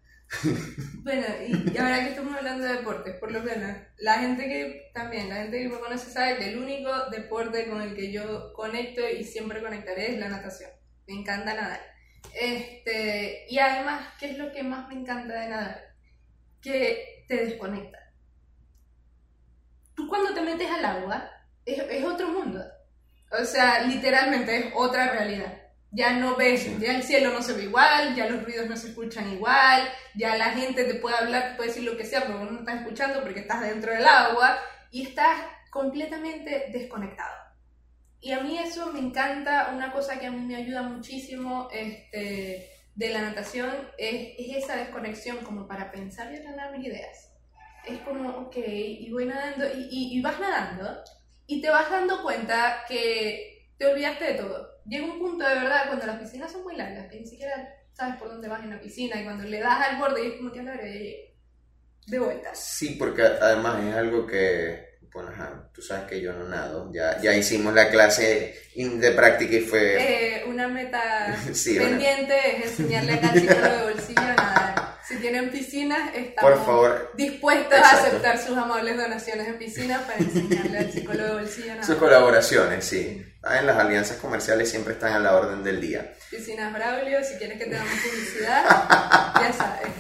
Bueno, y ahora que estamos hablando de deportes, por lo menos, la gente que también, la gente que me conoce sabe que el único deporte con el que yo conecto y siempre conectaré es la natación. Me encanta nadar. Este, y además, ¿qué es lo que más me encanta de nadar? Que te desconecta. Tú cuando te metes al agua, es, es otro mundo. O sea, literalmente es otra realidad. Ya no ves, ya el cielo no se ve igual, ya los ruidos no se escuchan igual, ya la gente te puede hablar, te puede decir lo que sea, pero no estás escuchando porque estás dentro del agua y estás completamente desconectado. Y a mí eso me encanta, una cosa que a mí me ayuda muchísimo este, de la natación es, es esa desconexión como para pensar y ordenar mis ideas. Es como, ok, y voy nadando, y, y, y, vas nadando, y te vas dando cuenta que te olvidaste de todo. Llega un punto de verdad cuando las piscinas son muy largas, que ni siquiera sabes por dónde vas en la piscina, y cuando le das al borde y es como que ahora de vuelta. Sí, porque además es algo que bueno, ajá, tú sabes que yo no nado. Ya, ya hicimos la clase de práctica y fue... Eh, una meta pendiente es enseñarle a cada de bolsillo a nadar. Si tienen piscinas, estamos dispuestos a aceptar sus amables donaciones en piscinas para enseñarle al psicólogo de bolsillo a nadar. Sus colaboraciones, sí. Ah, en las alianzas comerciales siempre están a la orden del día. Piscinas Braulio, si quieres que te damos publicidad, ya sabes.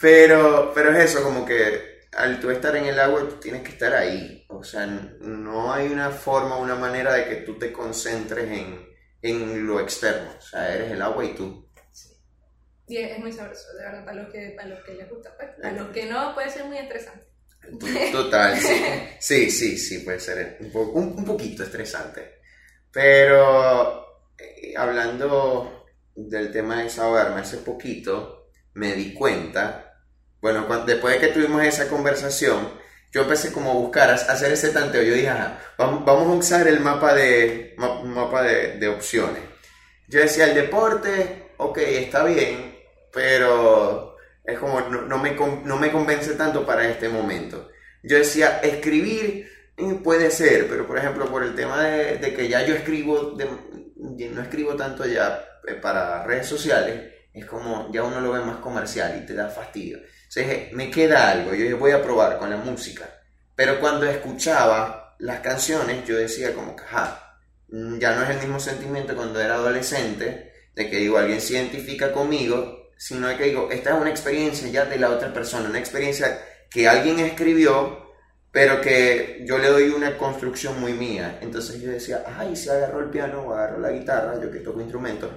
Pero, pero es eso, como que al tú estar en el agua, tú tienes que estar ahí. O sea, no hay una forma, una manera de que tú te concentres en, en lo externo. O sea, eres el agua y tú. Sí. Y es, muy sabroso, de verdad, para los que, para los que les gusta. Pues. Para los que no, puede ser muy estresante. Total, sí. Sí, sí, sí, puede ser un, un, poquito estresante. Pero eh, hablando del tema de desahogarme, hace poquito me di cuenta bueno, después de que tuvimos esa conversación, yo empecé como a buscar, hacer ese tanteo. Yo dije, vamos, a usar el mapa, de, mapa de, opciones. Yo decía, el deporte, ok, está bien, pero es como, no, me, no me convence tanto para este momento. Yo decía, escribir eh, puede ser, pero por ejemplo, por el tema de, que ya yo escribo, no escribo tanto ya eh, para redes sociales, es como ya uno lo ve más comercial y te da fastidio. Entonces me queda algo, yo voy a probar con la música. Pero cuando escuchaba las canciones, yo decía como que, mm, ya no es el mismo sentimiento cuando era adolescente, de que digo, alguien se identifica conmigo, sino que digo, esta es una experiencia ya de la otra persona, una experiencia que alguien escribió, pero que yo le doy una construcción muy mía. Entonces yo decía, ay, si agarro el piano o agarro la guitarra, yo que toco instrumentos,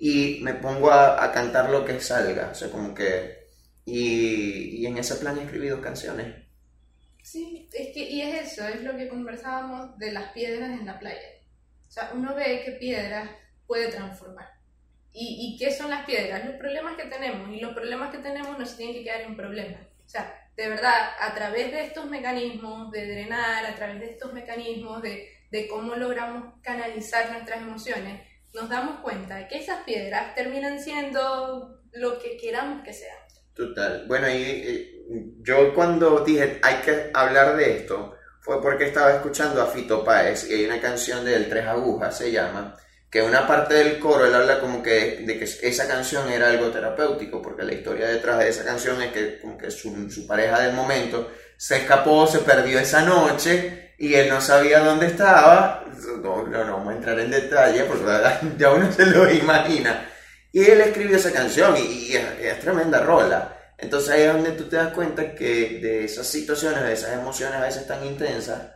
y me pongo a, a cantar lo que salga, o sea, como que y, en ese plan he escribido canciones. Sí, es que, y es eso, es lo que conversábamos de las piedras en la playa. O sea, uno ve que piedras puede transformar. ¿Y, ¿Y qué son las piedras? Los problemas que tenemos. Y los problemas que tenemos no se tienen que quedar en problemas. O sea, de verdad, a través de estos mecanismos de drenar, a través de estos mecanismos de, de cómo logramos canalizar nuestras emociones, nos damos cuenta de que esas piedras terminan siendo lo que queramos que sean. Total. Bueno, y, yo cuando dije hay que hablar de esto, fue porque estaba escuchando a Fito Páez y hay una canción de El Tres Agujas, se llama, que una parte del coro él habla como que de que esa canción era algo terapéutico, porque la historia detrás de esa canción es que como que su, su pareja del momento se escapó, se perdió esa noche y él no sabía dónde estaba. No, no, no vamos a entrar en detalle porque ya uno se lo imagina. Y él escribió esa canción y, es, tremenda rola. Entonces ahí es donde tú te das cuenta que de esas situaciones, de esas emociones a veces tan intensas,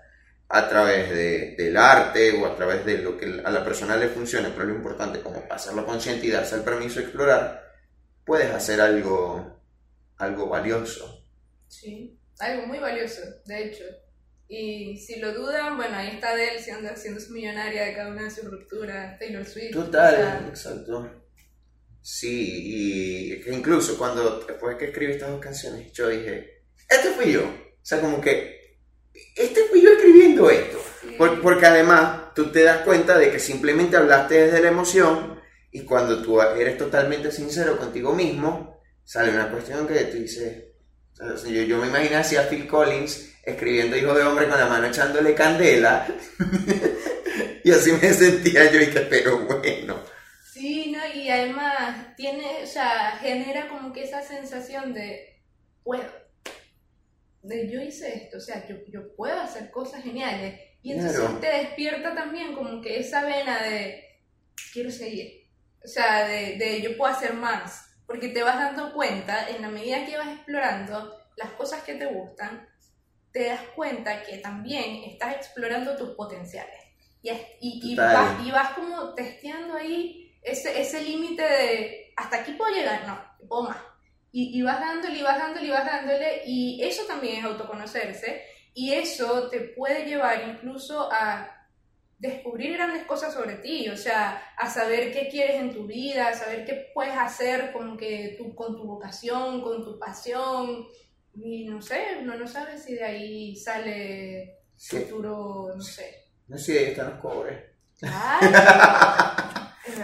a través de, del arte o a través de lo que a la persona le funcione, pero lo importante como hacerlo consciente y darse el permiso de explorar, puedes hacer algo, algo valioso. Sí, algo muy valioso, de hecho. Y si lo dudan, bueno, ahí está Adele siendo, haciéndose millonaria de cada una de sus rupturas, Taylor Swift. Total, o sea, exacto. Sí, y incluso cuando después que escribí estas dos canciones, yo dije, este fui yo. O sea, como que, este fui yo escribiendo esto. porque además tú te das cuenta de que simplemente hablaste desde la emoción y cuando tú eres totalmente sincero contigo mismo, sale una cuestión que tú dices, o sea, yo, yo me imagino así a Phil Collins escribiendo Hijo de Hombre con la mano echándole candela y así me sentía yo y que, pero bueno. Sí, ¿no? Y además tiene, o sea, genera como que esa sensación de puedo. De yo hice esto, o sea, yo, yo puedo hacer cosas geniales. Y entonces Claro. te despierta también como que esa vena de quiero seguir. O sea, de, de yo puedo hacer más. Porque te vas dando cuenta, en la medida que vas explorando las cosas que te gustan, te das cuenta que también estás explorando tus potenciales. Y, y, y vas, y vas como testeando ahí ese, ese límite de hasta aquí puedo llegar, no, puedo más. Y, y vas dándole, y vas dándole, y vas dándole, y eso también es autoconocerse, y eso te puede llevar incluso a descubrir grandes cosas sobre ti, o sea, a saber qué quieres en tu vida, a saber qué puedes hacer con, que tu, con tu vocación, con tu pasión, y no sé, uno no sabe si de ahí sale Sí. futuro, no sé. No sé, ahí están los cobres. Claro, ¿es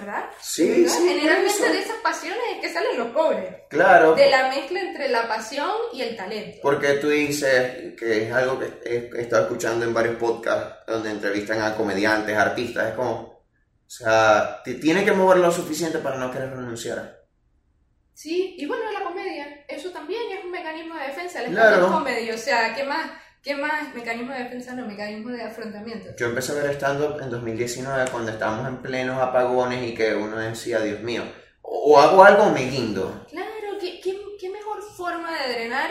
verdad? Sí, ¿Verdad? sí, Generalmente de esas pasiones es que salen los pobres. Claro. De la mezcla entre la pasión y el talento. Porque tú dices que es algo que he estado escuchando en varios podcasts donde entrevistan a comediantes, artistas, es como, o sea, te tiene que mover lo suficiente para no querer renunciar. Sí, y bueno, la comedia, eso también es un mecanismo de defensa, el Claro. comedy, o sea, ¿qué más, ¿qué más mecanismo de defensa? No, mecanismo de afrontamiento. Yo empecé a ver stand-up en 2019 cuando estábamos en plenos apagones y que uno decía, Dios mío, o hago algo o me guindo. Claro, ¿qué, qué, qué mejor forma de drenar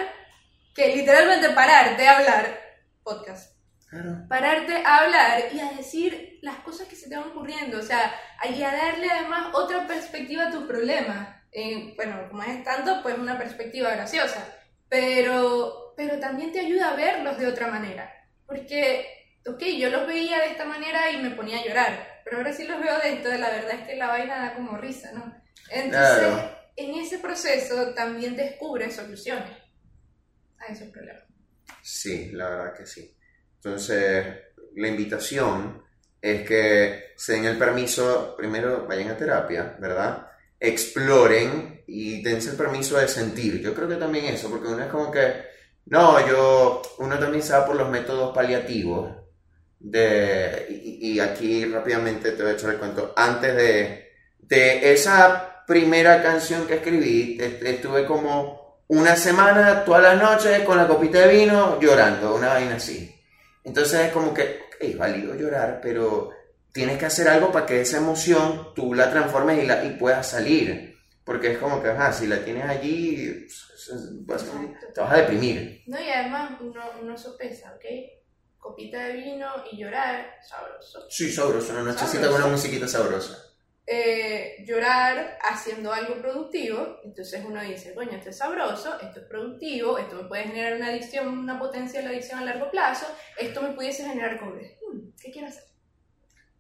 que literalmente pararte a hablar podcast. Claro. pararte a hablar y a decir las cosas que se te van ocurriendo, o sea, y a darle además otra perspectiva a tus problemas. Eh, bueno, como es tanto, pues una perspectiva graciosa, pero, pero también te ayuda a verlos de otra manera, porque, ok, yo los veía de esta manera y me ponía a llorar, pero ahora sí los veo de esto, la verdad es que la vaina da como risa, ¿no? Entonces, Claro. en ese proceso también descubres soluciones a esos problemas. Sí, la verdad que sí. Entonces, la invitación es que se den el permiso, primero vayan a terapia, ¿verdad? Exploren y dense el permiso de sentir. Yo creo que también eso, porque uno es como que, no, yo, uno también sabe por los métodos paliativos. De, y, aquí rápidamente te voy a echar el cuento. Antes de, de esa primera canción que escribí, est- estuve como una semana, todas las noches, con la copita de vino, llorando, una vaina así. Entonces es como que, es válido llorar, pero tienes que hacer algo para que esa emoción tú la transformes y, la, y puedas salir. Porque es como que, ajá, si la tienes allí, vas- Exacto. te vas a deprimir. No, y además uno, uno sopesa, ¿ok? Copita de vino y llorar, sabroso. Sí, sabroso, una nochecita con una musiquita sabrosa. Eh, llorar haciendo algo productivo, entonces uno dice, coño, esto es sabroso, esto es productivo, esto me puede generar una adicción, una potencial adicción a largo plazo, esto me pudiese generar cobre. Hmm, ¿Qué quiero hacer?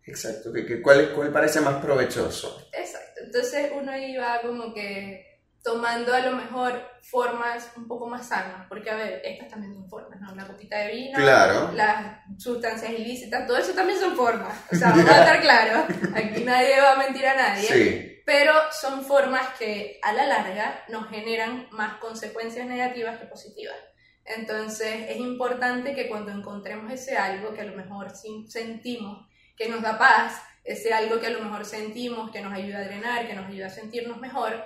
Exacto, que, que- ¿cuál, ¿cuál parece más provechoso? Exacto, entonces uno iba como que tomando a lo mejor formas un poco más sanas, porque a ver, estas también son formas, ¿no? Una copita de vino, Claro. las sustancias ilícitas, todo eso también son formas, o sea, vamos a estar claros, aquí nadie va a mentir a nadie, Sí, pero son formas que a la larga nos generan más consecuencias negativas que positivas. Entonces es importante que cuando encontremos ese algo que a lo mejor sentimos que nos da paz, ese algo que a lo mejor sentimos que nos ayuda a drenar, que nos ayuda a sentirnos mejor,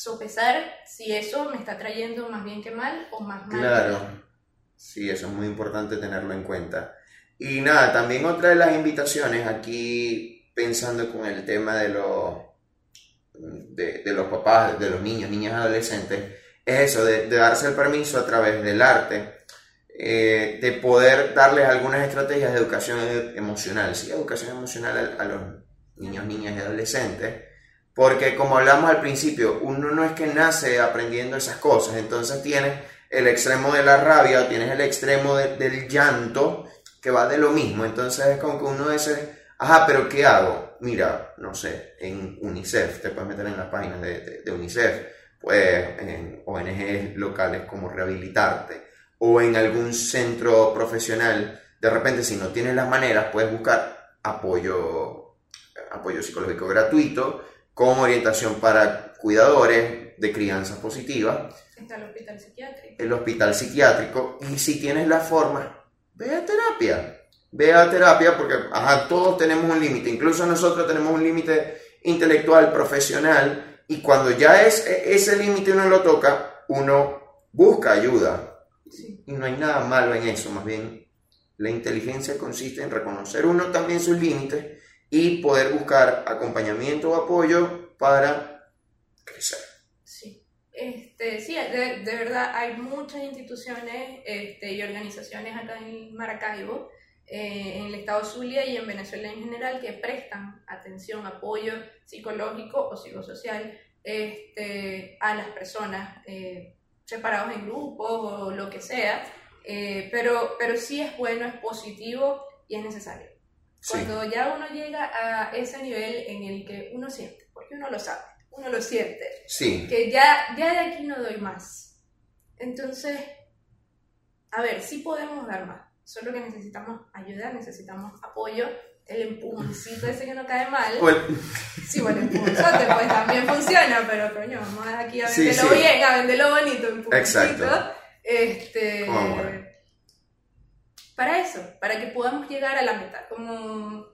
sopesar si eso me está trayendo más bien que mal o más mal. claro. Sí, eso es muy importante tenerlo en cuenta. Y nada, también otra de las invitaciones aquí pensando con el tema de los de, de los papás, de los niños, niñas, adolescentes, es eso, de, de darse el permiso a través del arte, eh, de poder darles algunas estrategias de educación emocional, sí, educación emocional a, a los niños, niñas y adolescentes, Porque como hablamos al principio, uno no es que nace aprendiendo esas cosas, entonces tienes el extremo de la rabia o tienes el extremo de- del llanto que va de lo mismo. Entonces es como que uno dice, ajá, pero ¿qué hago? Mira, no sé, en UNICEF, te puedes meter en las páginas de UNICEF, pues en ONGs locales como Rehabilitarte o en algún centro profesional. De repente, si no tienes las maneras, puedes buscar apoyo, apoyo psicológico gratuito con orientación para cuidadores de crianza positiva Está el hospital psiquiátrico. el hospital psiquiátrico y si tienes la forma, ve a terapia. Ve a terapia porque ajá, todos tenemos un límite, incluso nosotros tenemos un límite intelectual, profesional, y cuando ya es e- ese límite uno lo toca, uno busca ayuda. Sí. Y no hay nada malo en eso, más bien la inteligencia consiste en reconocer uno también sus límites y poder buscar acompañamiento o apoyo para crecer. Sí. Este, sí, de, verdad hay muchas instituciones este, y organizaciones acá en Maracaibo, eh, en el estado Zulia y en Venezuela en general que prestan atención, apoyo psicológico o psicosocial este, a las personas eh, separados en grupos o lo que sea, eh, pero, pero sí es bueno, es positivo y es necesario. Sí. Cuando ya uno llega a ese nivel en el que uno siente, porque uno lo sabe, uno lo siente, Sí, que ya, ya de aquí no doy más. Entonces, a ver, sí podemos dar más, solo que necesitamos ayuda, necesitamos apoyo, el empujoncito ese que no cae mal. Sí, bueno, empujonzote pues también funciona, pero coño, vamos aquí a Sí, venderlo sí. bien, a venderlo bonito, empujoncito. Exacto. Este. Para eso, para que podamos llegar a la meta, como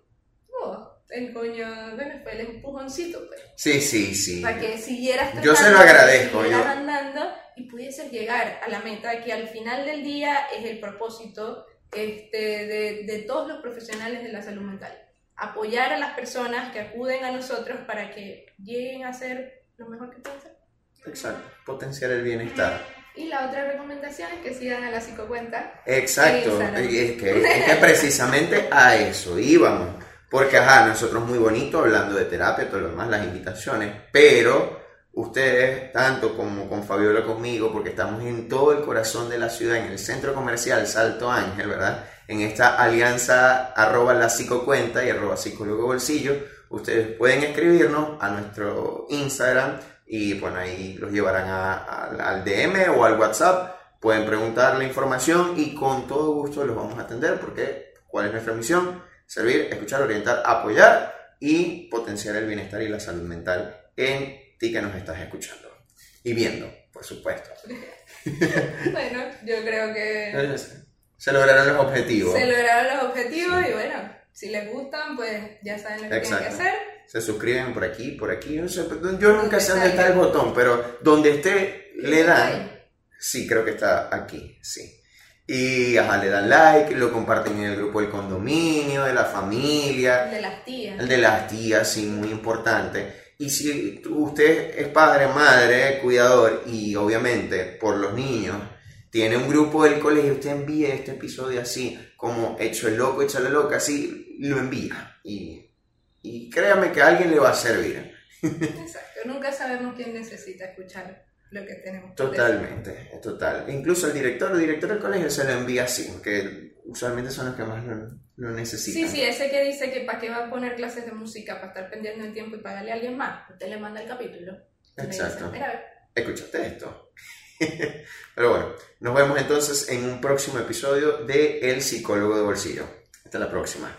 oh, el coño, bueno, fue el empujoncito, pues sí, sí, sí. para que siguieras Yo se lo tratando, agradezco, yo- andando y pudieses llegar a la meta que al final del día es el propósito este, de, de todos los profesionales de la salud mental. Apoyar a las personas que acuden a nosotros para que lleguen a ser lo mejor que pueden ser. Exacto, potenciar el bienestar. Y la otra recomendación es que sigan a la psicocuenta. Exacto, es que, es que precisamente a eso íbamos. Porque, ajá, nosotros muy bonito hablando de terapia, todo lo demás, las invitaciones, pero ustedes, tanto como con Fabiola conmigo, porque estamos en todo el corazón de la ciudad, en el centro comercial Salto Ángel, ¿verdad? En esta alianza arroba la psicocuenta y arroba psicólogo bolsillo, ustedes pueden escribirnos a nuestro Instagram y bueno, ahí los llevarán a- a- al DM o al WhatsApp pueden preguntar la información y con todo gusto los vamos a atender porque ¿cuál es nuestra misión? Servir, escuchar, orientar, apoyar y potenciar el bienestar y la salud mental en ti que nos estás escuchando y viendo, por supuesto. Bueno, yo creo que Se lograron los objetivos. se lograron los objetivos y bueno, si les gustan, pues ya saben lo que tienen que hacer. Se suscriben por aquí, por aquí. No sé, yo nunca sé dónde está el botón, pero donde esté le dan. Sí, creo que está aquí, sí. Y ajá, le dan like, lo comparten en el grupo del condominio, de la familia, El de las tías. el de las tías, sí, muy importante. Y si usted es padre, madre, cuidador y obviamente por los niños, tiene un grupo del colegio, usted envía este episodio así, como hecho el loco, hecho la loca, así, lo envía. Y, y créame que a alguien le va a servir. Exacto, nunca sabemos quién necesita escuchar lo que tenemos. decir. Totalmente, total. Incluso el director o director del colegio se lo envía así, porque usualmente son los que más lo, lo necesitan. Sí, sí, ese que dice que para qué va a poner clases de música, para estar pendiente del tiempo y pagarle a alguien más, usted le manda el capítulo. Dice, Exacto. Escúchate esto. Pero bueno, nos vemos entonces en un próximo episodio de El psicólogo de bolsillo. Hasta la próxima.